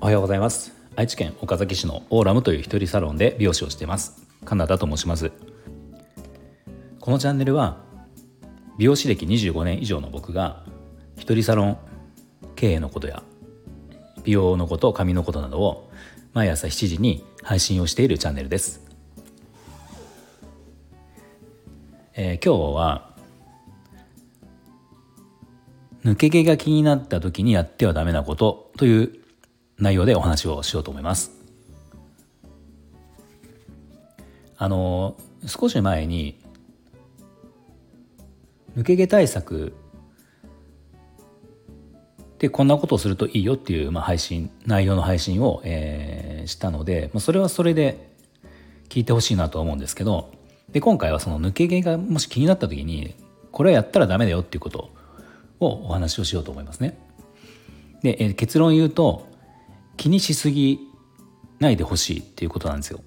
おはようございます。愛知県岡崎市のオーラムという一人サロンで美容師をしています。カナダと申します。このチャンネルは美容師歴25年以上の僕が一人サロン経営のことや美容のこと髪のことなどを毎朝7時に配信をしているチャンネルです、えー、今日は抜け毛が気になった時にやってはダメなことという内容でお話をしようと思います。あの少し前に抜け毛対策でこんなことをするといいよっていう、まあ、配信内容の配信を、えー、したので、まあ、それはそれで聞いてほしいなと思うんですけどで今回はその抜け毛がもし気になった時にこれはやったらダメだよっていうことをお話をしようと思いますね。で、えー、結論言うと気にしすぎないでほしいっていうことなんですよ。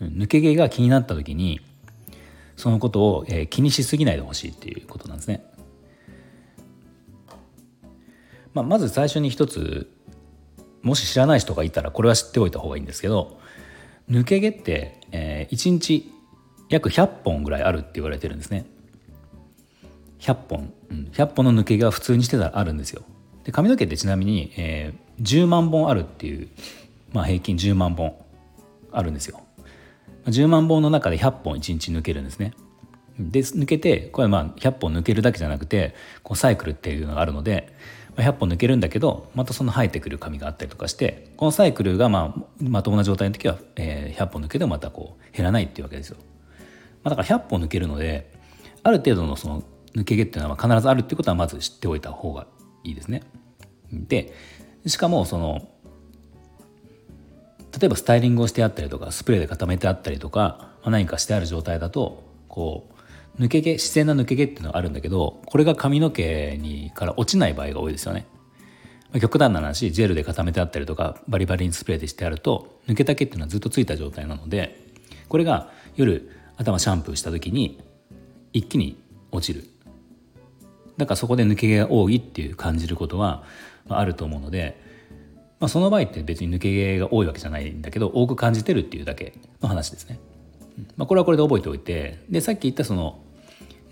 抜け毛が気になった時にそのことを、えー、気にしすぎないでほしいっていうことなんですね。まあ、まず最初に一つもし知らない人がいたらこれは知っておいた方がいいんですけど抜け毛って、えー、1日約100本ぐらいあるって言われてるんですね。100本、うん、100本の抜け毛が普通にしてたらあるんですよ。で髪の毛ってちなみに、えー、10万本あるっていう、まあ、平均10万本あるんですよ。10万本の中で100本1日抜けるんですね。で抜けてこれはまあ100本抜けるだけじゃなくてこうサイクルっていうのがあるので100本抜けるんだけどまたその生えてくる髪があったりとかしてこのサイクルがまあまともな状態の時は、えー、100本抜けてもまたこう減らないっていうわけですよ。まあ、だから100本抜けるのである程度のその抜け毛っていうのは必ずあるっていうことはまず知っておいた方がいいですね。でしかもその例えばスタイリングをしてあったりとかスプレーで固めてあったりとか、まあ、何かしてある状態だとこう抜け毛自然な抜け毛っていうのがあるんだけどこれが髪の毛にから落ちない場合が多いですよね。極端な話ジェルで固めてあったりとかバリバリにスプレーでしてあると抜けた毛っていうのはずっとついた状態なのでこれが夜頭シャンプーした時に一気に落ちるだからそこで抜け毛が多いっていう感じることはあると思うので、まあ、その場合って別に抜け毛が多いわけじゃないんだけど多く感じてるっていうだけの話ですね。まあ、これはこれで覚えておいてでさっき言ったその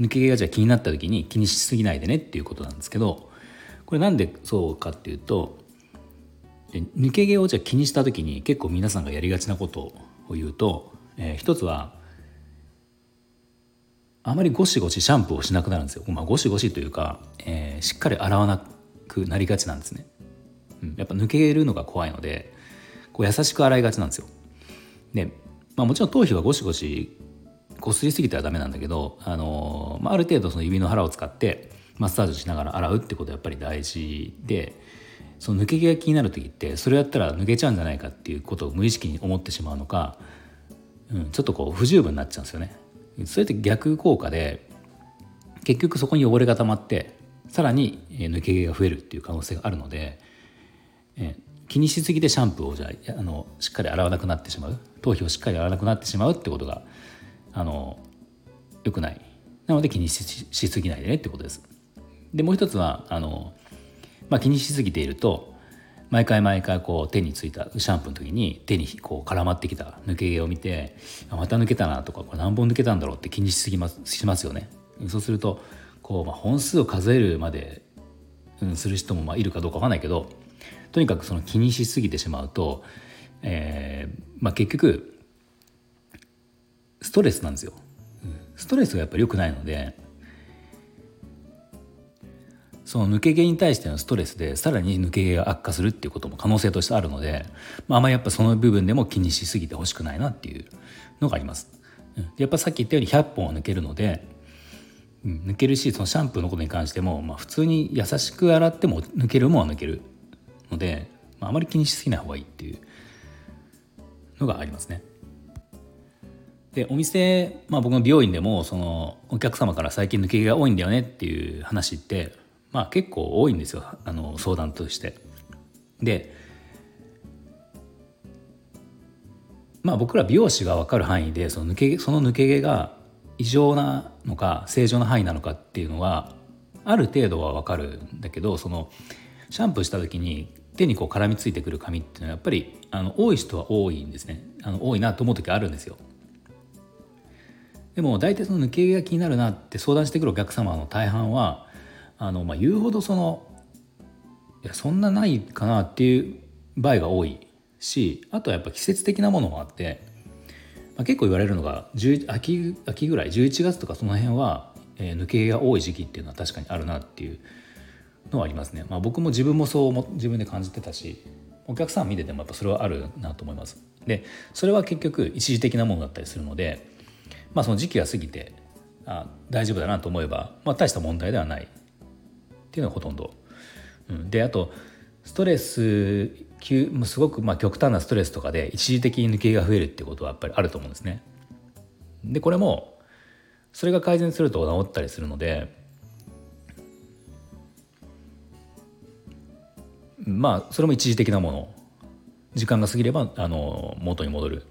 抜け毛がじゃあ気になった時に気にしすぎないでねっていうことなんですけどこれなんでそうかっていうと抜け毛をじゃあ気にした時に結構皆さんがやりがちなことを言うと、えー、一つはあまりゴシゴシシャンプーをしなくなるんですよ。まあ、ゴシゴシというか、えー、しっかり洗わなくなりがちなんですね。うん、やっぱ抜けるのが怖いのでこう優しく洗いがちなんですよ。で、まあ、もちろん頭皮はゴシゴシこすりすぎてはダメなんだけど、あのー、まあ、ある程度その指の腹を使ってマッサージしながら洗うってことはやっぱり大事でその抜け毛が気になる時ってそれやったら抜けちゃうんじゃないかっていうことを無意識に思ってしまうのか、うん、ちょっとこう不十分になっちゃうんですよね。それって逆効果で結局そこに汚れが溜まってさらに抜け毛が増えるっていう可能性があるので、え気にしすぎてシャンプーをじゃああのしっかり洗わなくなってしまう頭皮をしっかり洗わなくなってしまうってことがあのよくないなので気にしすぎないでねってことです。でもう一つはあの、まあ、気にしすぎていると毎回毎回こう手についたシャンプーの時に手にこう絡まってきた抜け毛を見てまた抜けたなとかこれ何本抜けたんだろうって気にしすぎますしますよね。そうするとこう、まあ、本数を数えるまで、うん、する人もまあいるかどうかわかんないけどとにかくその気にしすぎてしまうと、えーまあ、結局ストレスなんですよ。ストレスがやっぱり良くないのでその抜け毛に対してのストレスでさらに抜け毛が悪化するっていうことも可能性としてあるので、まあ、あまりやっぱその部分でも気にしすぎてほしくないなっていうのがあります。やっぱさっき言ったように100本は抜けるので、抜けるしそのシャンプーのことに関しても、まあ、普通に優しく洗っても抜けるもんは抜けるので、まあ、あまり気にしすぎない方がいいっていうのがありますね。でお店、まあ、僕の美容院でもそのお客様から最近抜け毛が多いんだよねっていう話ってまあ結構多いんですよあの相談として。でまあ僕ら美容師が分かる範囲でその抜けその抜け毛が異常なのか正常な範囲なのかっていうのはある程度は分かるんだけどそのシャンプーした時に手にこう絡みついてくる髪っていうのはやっぱりあの多い人は多いんですねあの多いなと思う時あるんですよでも大体その抜け毛が気になるなって相談してくるお客様の大半はあの、まあ、言うほどそのいやそんなないかなっていう場合が多いしあとはやっぱ季節的なものもあって、まあ、結構言われるのが秋秋ぐらい11月とかその辺は、えー、抜け毛が多い時期っていうのは確かにあるなっていうのはありますね。まあ、僕も自分もそうも自分で感じてたしお客さん見ててもやっぱそれはあるなと思います。でそれは結局一時的なものだったりするので、まあ、その時期が過ぎてあ大丈夫だなと思えば、まあ、大した問題ではないっていうのがほとんど。うん、であとストレス急すごくまあ極端なストレスとかで一時的に抜けが増えるってことはやっぱりあると思うんですね。でこれもそれが改善すると治ったりするのでまあそれも一時的なもの時間が過ぎればあの元に戻るっ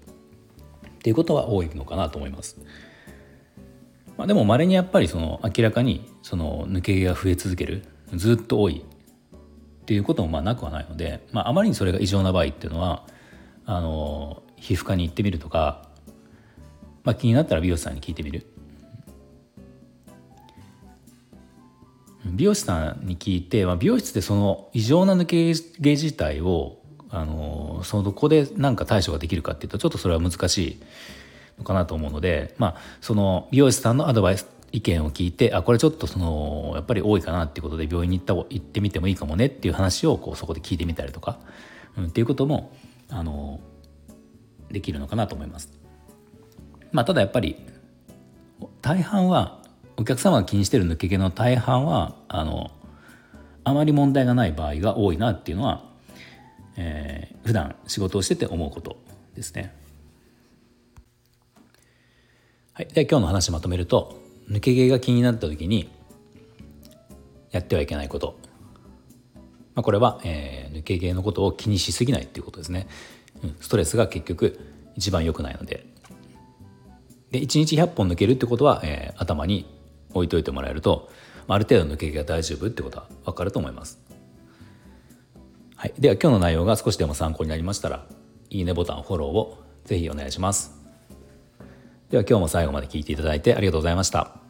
ていうことは多いのかなと思います。まあ、でも稀にやっぱりその明らかにその抜け毛が増え続けるずっと多いっていうこともまあなくはないので、まあ、あまりにそれが異常な場合っていうのはあの皮膚科に行ってみるとか、まあ、気になったら美容師さんに聞いてみる。美容師さんに聞いて、まあ、美容室でその異常な抜け毛自体をあのそのこで何か対処ができるかっていうとちょっとそれは難しいのかなと思うので、まあ、その美容師さんのアドバイス意見を聞いてあこれちょっとそのやっぱり多いかなっていうことで病院に行った行ってみてもいいかもねっていう話をこうそこで聞いてみたりとか、うん、っていうこともあのできるのかなと思います。まあ、ただやっぱり大半はお客様が気にしてる抜け毛の大半はあのあまり問題がない場合が多いなっていうのは、えー、普段仕事をしてて思うことですね。はい、では今日の話まとめると抜け毛が気になった時にやってはいけないこと、まあ、これは、えー、抜け毛のことを気にしすぎないっていうことですね、うん、ストレスが結局一番良くないので。で1日100本抜けるってことは、えー、頭に置いといてもらえるとある程度抜け毛が大丈夫ってことは分かると思います。はい、では今日の内容が少しでも参考になりましたらいいねボタンフォローをぜひお願いします。では今日も最後まで聞いていただいてありがとうございました。